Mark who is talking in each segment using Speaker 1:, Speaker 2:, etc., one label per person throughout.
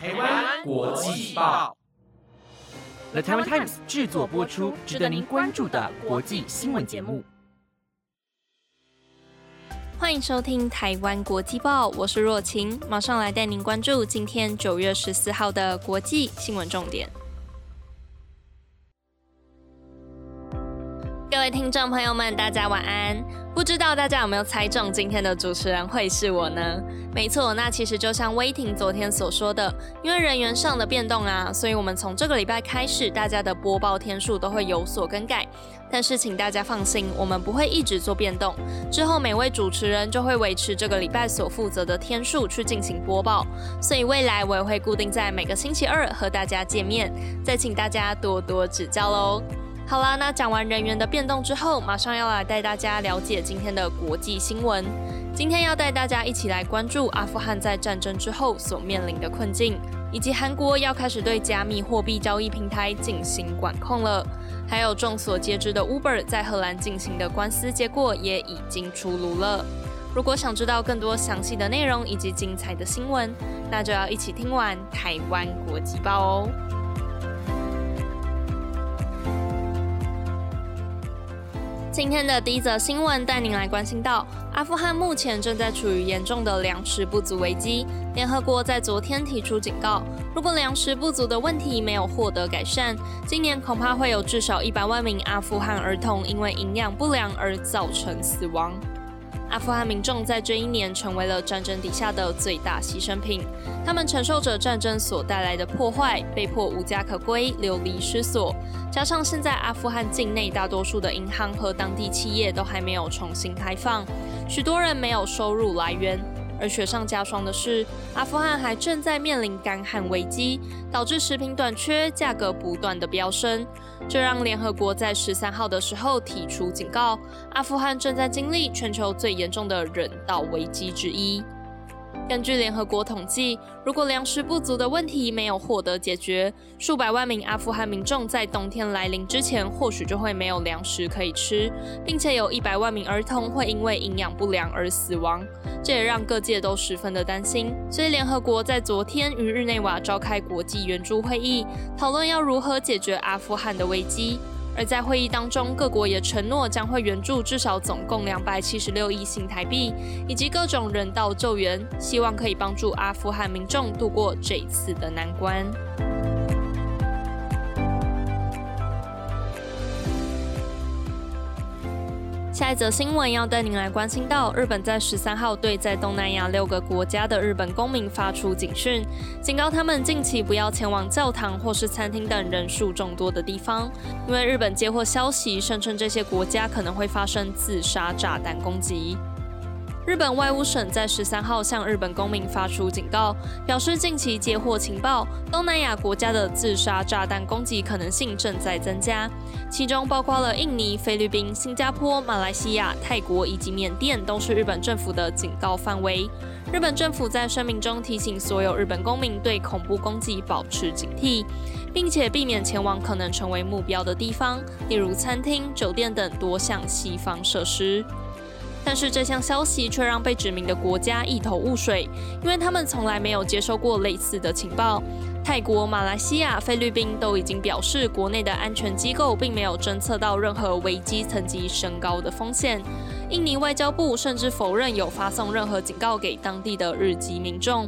Speaker 1: 台湾国际报
Speaker 2: ，The Taiwan Times 制作播出，值得您关注的国际新闻节目。
Speaker 3: 欢迎收听台湾国际报，我是若晴，马上来带您关注今天九月十四号的国际新闻重点。各位听众朋友们，大家晚安。不知道大家有没有猜中今天的主持人会是我呢？没错，那其实就像威霆昨天所说的，因为人员上的变动啊，所以我们从这个礼拜开始，大家的播报天数都会有所更改。但是请大家放心，我们不会一直做变动。之后每位主持人就会维持这个礼拜所负责的天数去进行播报。所以未来我也会固定在每个星期二和大家见面，再请大家多多指教喽。好啦，那讲完人员的变动之后，马上要来带大家了解今天的国际新闻。今天要带大家一起来关注阿富汗在战争之后所面临的困境，以及韩国要开始对加密货币交易平台进行管控了。还有众所皆知的 Uber 在荷兰进行的官司结果也已经出炉了。如果想知道更多详细的内容以及精彩的新闻，那就要一起听完台湾国际报哦。今天的第一则新闻带您来关心到，阿富汗目前正在处于严重的粮食不足危机。联合国在昨天提出警告，如果粮食不足的问题没有获得改善，今年恐怕会有至少一百万名阿富汗儿童因为营养不良而造成死亡。阿富汗民众在这一年成为了战争底下的最大牺牲品，他们承受着战争所带来的破坏，被迫无家可归，流离失所。加上现在阿富汗境内大多数的银行和当地企业都还没有重新开放，许多人没有收入来源。而雪上加霜的是，阿富汗还正在面临干旱危机，导致食品短缺，价格不断的飙升。这让联合国在十三号的时候提出警告，阿富汗正在经历全球最严重的人道危机之一。根据联合国统计，如果粮食不足的问题没有获得解决，数百万名阿富汗民众在冬天来临之前，或许就会没有粮食可以吃，并且有一百万名儿童会因为营养不良而死亡。这也让各界都十分的担心。所以，联合国在昨天于日内瓦召开国际援助会议，讨论要如何解决阿富汗的危机。而在会议当中，各国也承诺将会援助至少总共两百七十六亿新台币，以及各种人道救援，希望可以帮助阿富汗民众度过这次的难关。下一则新闻要带您来关心到，日本在十三号对在东南亚六个国家的日本公民发出警讯，警告他们近期不要前往教堂或是餐厅等人数众多的地方，因为日本接获消息，声称这些国家可能会发生自杀炸弹攻击。日本外务省在十三号向日本公民发出警告，表示近期接获情报，东南亚国家的自杀炸弹攻击可能性正在增加，其中包括了印尼、菲律宾、新加坡、马来西亚、泰国以及缅甸，都是日本政府的警告范围。日本政府在声明中提醒所有日本公民对恐怖攻击保持警惕，并且避免前往可能成为目标的地方，例如餐厅、酒店等多项西方设施。但是这项消息却让被指名的国家一头雾水，因为他们从来没有接收过类似的情报。泰国、马来西亚、菲律宾都已经表示，国内的安全机构并没有侦测到任何危机层级升高的风险。印尼外交部甚至否认有发送任何警告给当地的日籍民众。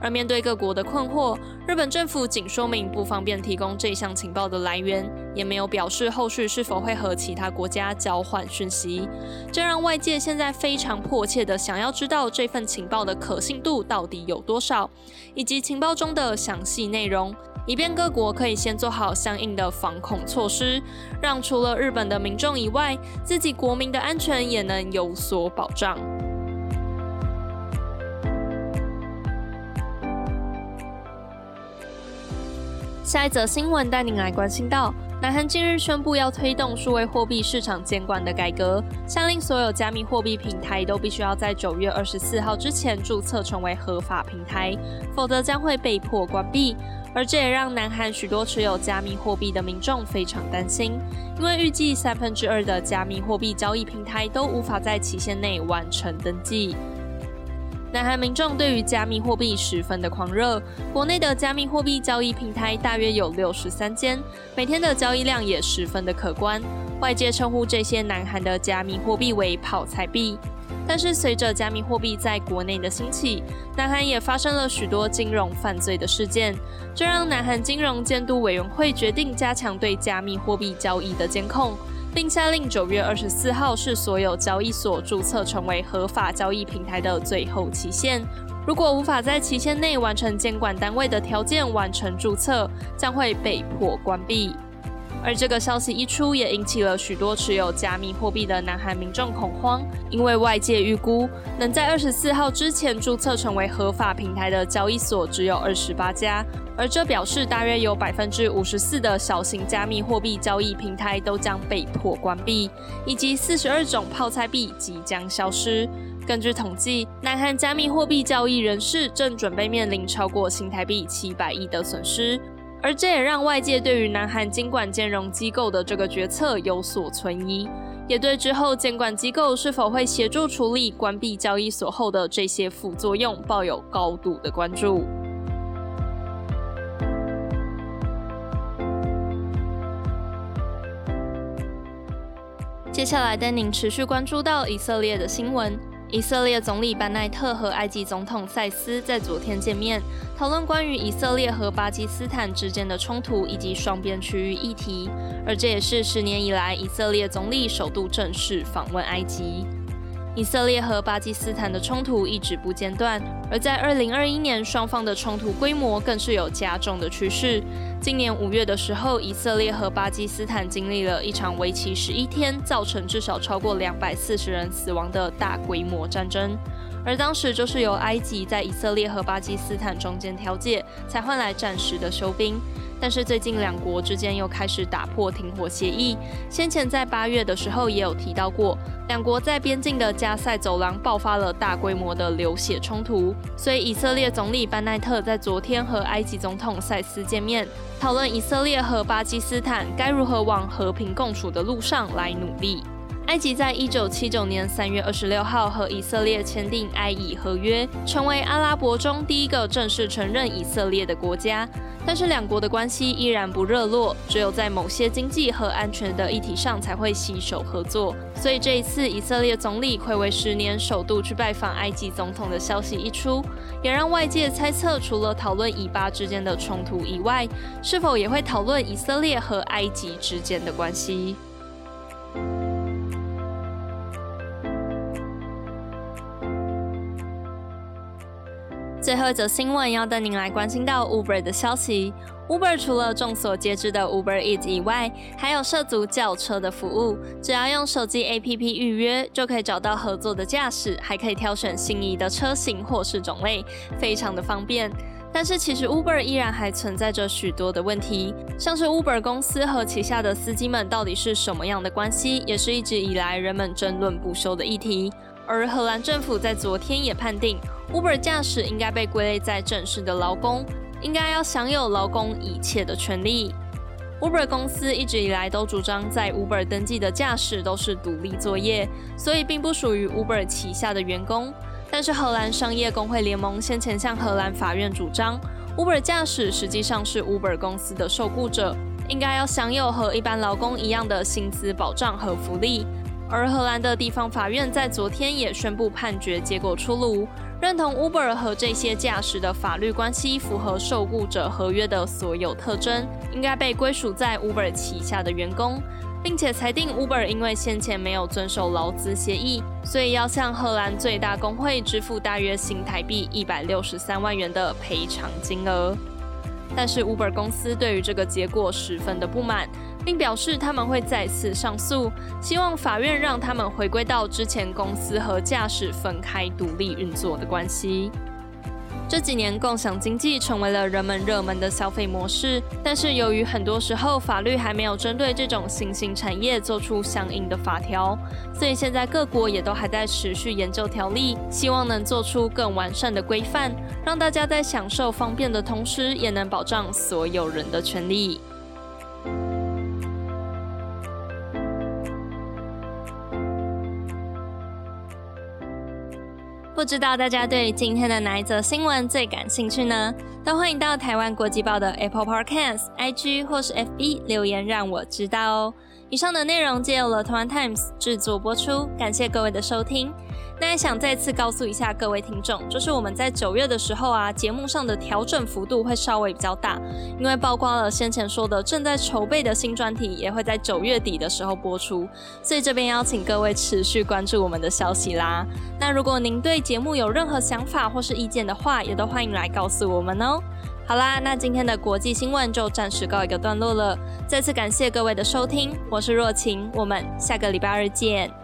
Speaker 3: 而面对各国的困惑，日本政府仅说明不方便提供这项情报的来源，也没有表示后续是否会和其他国家交换讯息。这让外界现在非常迫切的想要知道这份情报的可信度到底有多少，以及情报中的详细内容，以便各国可以先做好相应的防控措施，让除了日本的民众以外，自己国民的安全也能有所保障。下一则新闻带您来关心到，南韩近日宣布要推动数位货币市场监管的改革，下令所有加密货币平台都必须要在九月二十四号之前注册成为合法平台，否则将会被迫关闭。而这也让南韩许多持有加密货币的民众非常担心，因为预计三分之二的加密货币交易平台都无法在期限内完成登记。南韩民众对于加密货币十分的狂热，国内的加密货币交易平台大约有六十三间，每天的交易量也十分的可观。外界称呼这些南韩的加密货币为跑财币。但是随着加密货币在国内的兴起，南韩也发生了许多金融犯罪的事件，这让南韩金融监督委员会决定加强对加密货币交易的监控。并下令九月二十四号是所有交易所注册成为合法交易平台的最后期限。如果无法在期限内完成监管单位的条件完成注册，将会被迫关闭。而这个消息一出，也引起了许多持有加密货币的南韩民众恐慌，因为外界预估能在二十四号之前注册成为合法平台的交易所只有二十八家，而这表示大约有百分之五十四的小型加密货币交易平台都将被迫关闭，以及四十二种泡菜币即将消失。根据统计，南韩加密货币交易人士正准备面临超过新台币七百亿的损失。而这也让外界对于南韩监管金融机构的这个决策有所存疑，也对之后监管机构是否会协助处理关闭交易所后的这些副作用抱有高度的关注。接下来带您持续关注到以色列的新闻。以色列总理班奈特和埃及总统塞斯在昨天见面，讨论关于以色列和巴基斯坦之间的冲突以及双边区域议题，而这也是十年以来以色列总理首度正式访问埃及。以色列和巴基斯坦的冲突一直不间断，而在二零二一年，双方的冲突规模更是有加重的趋势。今年五月的时候，以色列和巴基斯坦经历了一场为期十一天、造成至少超过两百四十人死亡的大规模战争，而当时就是由埃及在以色列和巴基斯坦中间调解，才换来暂时的休兵。但是最近两国之间又开始打破停火协议。先前在八月的时候也有提到过，两国在边境的加塞走廊爆发了大规模的流血冲突。所以以色列总理班奈特在昨天和埃及总统塞斯见面，讨论以色列和巴基斯坦该如何往和平共处的路上来努力。埃及在一九七九年三月二十六号和以色列签订埃以合约，成为阿拉伯中第一个正式承认以色列的国家。但是两国的关系依然不热络，只有在某些经济和安全的议题上才会携手合作。所以这一次以色列总理会为十年首度去拜访埃及总统的消息一出，也让外界猜测，除了讨论以巴之间的冲突以外，是否也会讨论以色列和埃及之间的关系？最后一则新闻要带您来关心到 Uber 的消息。Uber 除了众所皆知的 Uber Eat 以外，还有涉足轿车的服务。只要用手机 APP 预约，就可以找到合作的驾驶，还可以挑选心仪的车型或是种类，非常的方便。但是其实 Uber 依然还存在着许多的问题，像是 Uber 公司和旗下的司机们到底是什么样的关系，也是一直以来人们争论不休的议题。而荷兰政府在昨天也判定。Uber 驾驶应该被归类在正式的劳工，应该要享有劳工一切的权利。Uber 公司一直以来都主张，在 Uber 登记的驾驶都是独立作业，所以并不属于 Uber 旗下的员工。但是荷兰商业工会联盟先前向荷兰法院主张，Uber 驾驶实际上是 Uber 公司的受雇者，应该要享有和一般劳工一样的薪资保障和福利。而荷兰的地方法院在昨天也宣布判决结果出炉，认同 Uber 和这些驾驶的法律关系符合受雇者合约的所有特征，应该被归属在 Uber 旗下的员工，并且裁定 Uber 因为先前没有遵守劳资协议，所以要向荷兰最大工会支付大约新台币一百六十三万元的赔偿金额。但是 Uber 公司对于这个结果十分的不满。并表示他们会再次上诉，希望法院让他们回归到之前公司和驾驶分开独立运作的关系。这几年，共享经济成为了人们热门的消费模式，但是由于很多时候法律还没有针对这种新兴产业做出相应的法条，所以现在各国也都还在持续研究条例，希望能做出更完善的规范，让大家在享受方便的同时，也能保障所有人的权利。不知道大家对今天的哪一则新闻最感兴趣呢？都欢迎到台湾国际报的 Apple Podcasts、IG 或是 FB 留言让我知道哦。以上的内容皆由了台湾 Times 制作播出，感谢各位的收听。那也想再次告诉一下各位听众，就是我们在九月的时候啊，节目上的调整幅度会稍微比较大，因为曝光了先前说的正在筹备的新专题，也会在九月底的时候播出，所以这边邀请各位持续关注我们的消息啦。那如果您对节目有任何想法或是意见的话，也都欢迎来告诉我们哦。好啦，那今天的国际新闻就暂时告一个段落了，再次感谢各位的收听，我是若晴，我们下个礼拜二见。